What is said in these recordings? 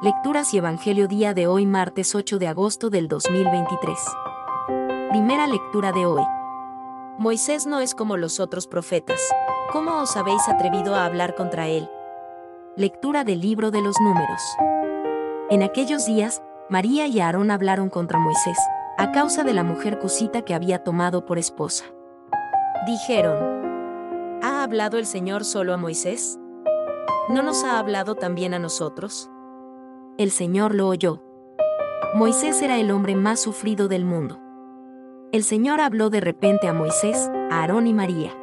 Lecturas y Evangelio día de hoy martes 8 de agosto del 2023. Primera lectura de hoy. Moisés no es como los otros profetas. ¿Cómo os habéis atrevido a hablar contra él? Lectura del libro de los números. En aquellos días, María y Aarón hablaron contra Moisés, a causa de la mujer cusita que había tomado por esposa. Dijeron, ¿ha hablado el Señor solo a Moisés? ¿No nos ha hablado también a nosotros? El Señor lo oyó. Moisés era el hombre más sufrido del mundo. El Señor habló de repente a Moisés, a Aarón y María.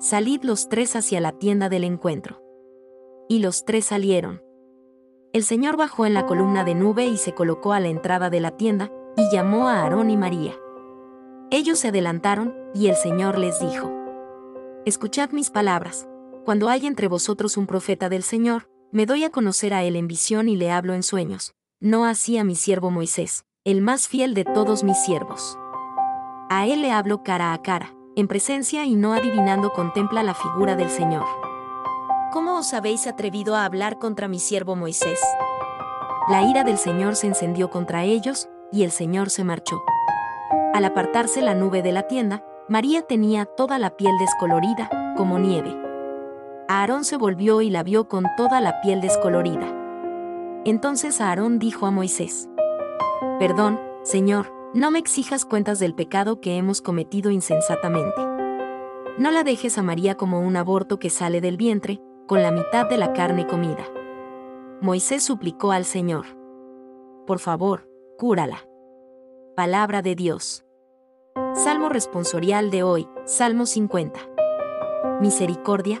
Salid los tres hacia la tienda del encuentro. Y los tres salieron. El Señor bajó en la columna de nube y se colocó a la entrada de la tienda, y llamó a Aarón y María. Ellos se adelantaron, y el Señor les dijo, Escuchad mis palabras, cuando hay entre vosotros un profeta del Señor, me doy a conocer a él en visión y le hablo en sueños. No así a mi siervo Moisés, el más fiel de todos mis siervos. A él le hablo cara a cara, en presencia y no adivinando contempla la figura del Señor. ¿Cómo os habéis atrevido a hablar contra mi siervo Moisés? La ira del Señor se encendió contra ellos, y el Señor se marchó. Al apartarse la nube de la tienda, María tenía toda la piel descolorida, como nieve. Aarón se volvió y la vio con toda la piel descolorida. Entonces Aarón dijo a Moisés, Perdón, Señor, no me exijas cuentas del pecado que hemos cometido insensatamente. No la dejes a María como un aborto que sale del vientre, con la mitad de la carne comida. Moisés suplicó al Señor. Por favor, cúrala. Palabra de Dios. Salmo responsorial de hoy, Salmo 50. Misericordia,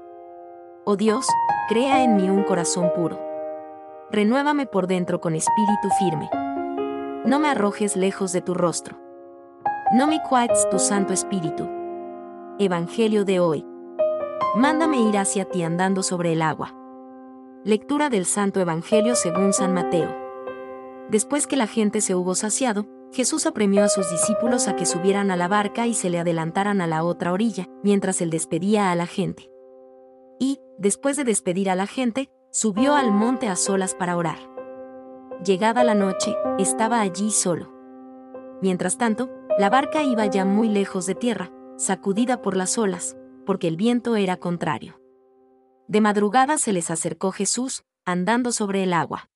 Oh Dios, crea en mí un corazón puro. Renuévame por dentro con espíritu firme. No me arrojes lejos de tu rostro. No me cuates tu santo espíritu. Evangelio de hoy. Mándame ir hacia ti andando sobre el agua. Lectura del Santo Evangelio según San Mateo. Después que la gente se hubo saciado, Jesús apremió a sus discípulos a que subieran a la barca y se le adelantaran a la otra orilla, mientras él despedía a la gente y, después de despedir a la gente, subió al monte a solas para orar. Llegada la noche, estaba allí solo. Mientras tanto, la barca iba ya muy lejos de tierra, sacudida por las olas, porque el viento era contrario. De madrugada se les acercó Jesús, andando sobre el agua.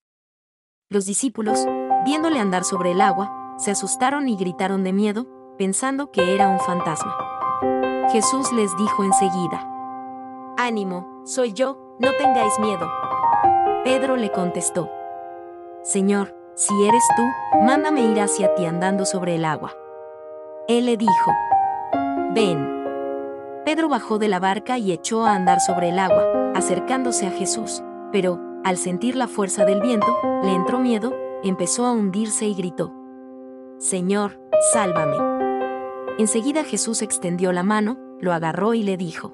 Los discípulos, viéndole andar sobre el agua, se asustaron y gritaron de miedo, pensando que era un fantasma. Jesús les dijo enseguida, Ánimo, soy yo, no tengáis miedo. Pedro le contestó, Señor, si eres tú, mándame ir hacia ti andando sobre el agua. Él le dijo, Ven. Pedro bajó de la barca y echó a andar sobre el agua, acercándose a Jesús, pero, al sentir la fuerza del viento, le entró miedo, empezó a hundirse y gritó, Señor, sálvame. Enseguida Jesús extendió la mano, lo agarró y le dijo,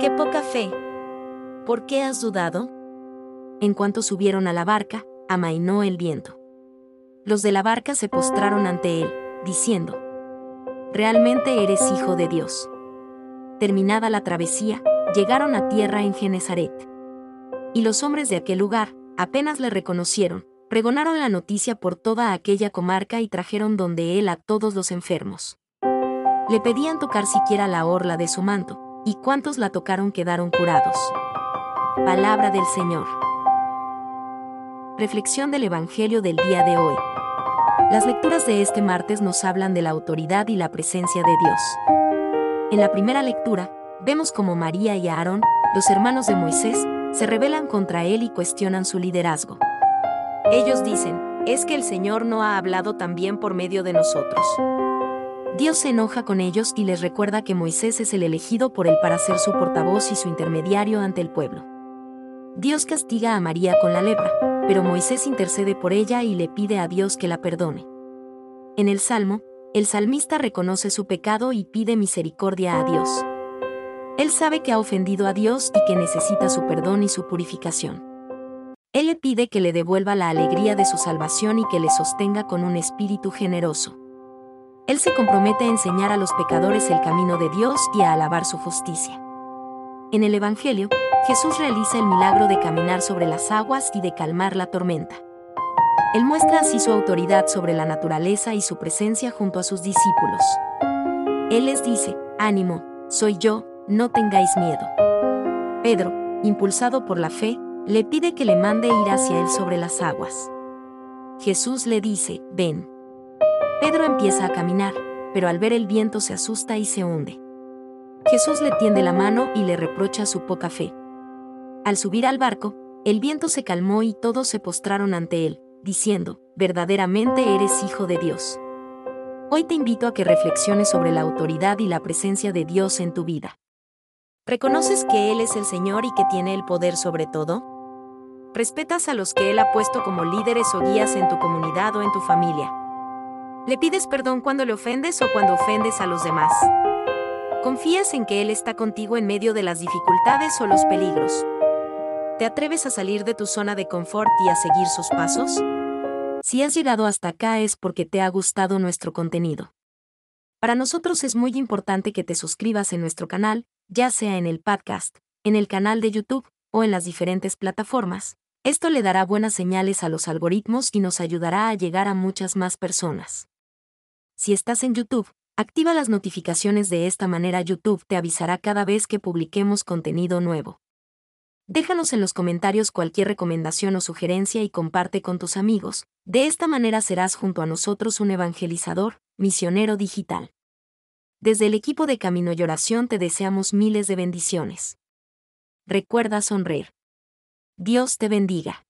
¡Qué poca fe! ¿Por qué has dudado? En cuanto subieron a la barca, amainó el viento. Los de la barca se postraron ante él, diciendo, Realmente eres hijo de Dios. Terminada la travesía, llegaron a tierra en Genezaret. Y los hombres de aquel lugar, apenas le reconocieron, pregonaron la noticia por toda aquella comarca y trajeron donde él a todos los enfermos. Le pedían tocar siquiera la orla de su manto, y cuantos la tocaron quedaron curados. Palabra del Señor. Reflexión del Evangelio del día de hoy. Las lecturas de este martes nos hablan de la autoridad y la presencia de Dios. En la primera lectura, vemos como María y Aarón, los hermanos de Moisés, se rebelan contra él y cuestionan su liderazgo. Ellos dicen, es que el Señor no ha hablado también por medio de nosotros. Dios se enoja con ellos y les recuerda que Moisés es el elegido por él para ser su portavoz y su intermediario ante el pueblo. Dios castiga a María con la lepra, pero Moisés intercede por ella y le pide a Dios que la perdone. En el Salmo, el salmista reconoce su pecado y pide misericordia a Dios. Él sabe que ha ofendido a Dios y que necesita su perdón y su purificación. Él le pide que le devuelva la alegría de su salvación y que le sostenga con un espíritu generoso. Él se compromete a enseñar a los pecadores el camino de Dios y a alabar su justicia. En el Evangelio, Jesús realiza el milagro de caminar sobre las aguas y de calmar la tormenta. Él muestra así su autoridad sobre la naturaleza y su presencia junto a sus discípulos. Él les dice, ánimo, soy yo, no tengáis miedo. Pedro, impulsado por la fe, le pide que le mande ir hacia él sobre las aguas. Jesús le dice, ven. Pedro empieza a caminar, pero al ver el viento se asusta y se hunde. Jesús le tiende la mano y le reprocha su poca fe. Al subir al barco, el viento se calmó y todos se postraron ante él, diciendo, verdaderamente eres hijo de Dios. Hoy te invito a que reflexiones sobre la autoridad y la presencia de Dios en tu vida. ¿Reconoces que Él es el Señor y que tiene el poder sobre todo? ¿Respetas a los que Él ha puesto como líderes o guías en tu comunidad o en tu familia? ¿Le pides perdón cuando le ofendes o cuando ofendes a los demás? ¿Confías en que Él está contigo en medio de las dificultades o los peligros? ¿Te atreves a salir de tu zona de confort y a seguir sus pasos? Si has llegado hasta acá es porque te ha gustado nuestro contenido. Para nosotros es muy importante que te suscribas en nuestro canal, ya sea en el podcast, en el canal de YouTube o en las diferentes plataformas. Esto le dará buenas señales a los algoritmos y nos ayudará a llegar a muchas más personas. Si estás en YouTube, Activa las notificaciones de esta manera YouTube te avisará cada vez que publiquemos contenido nuevo. Déjanos en los comentarios cualquier recomendación o sugerencia y comparte con tus amigos. De esta manera serás junto a nosotros un evangelizador, misionero digital. Desde el equipo de Camino y Oración te deseamos miles de bendiciones. Recuerda sonreír. Dios te bendiga.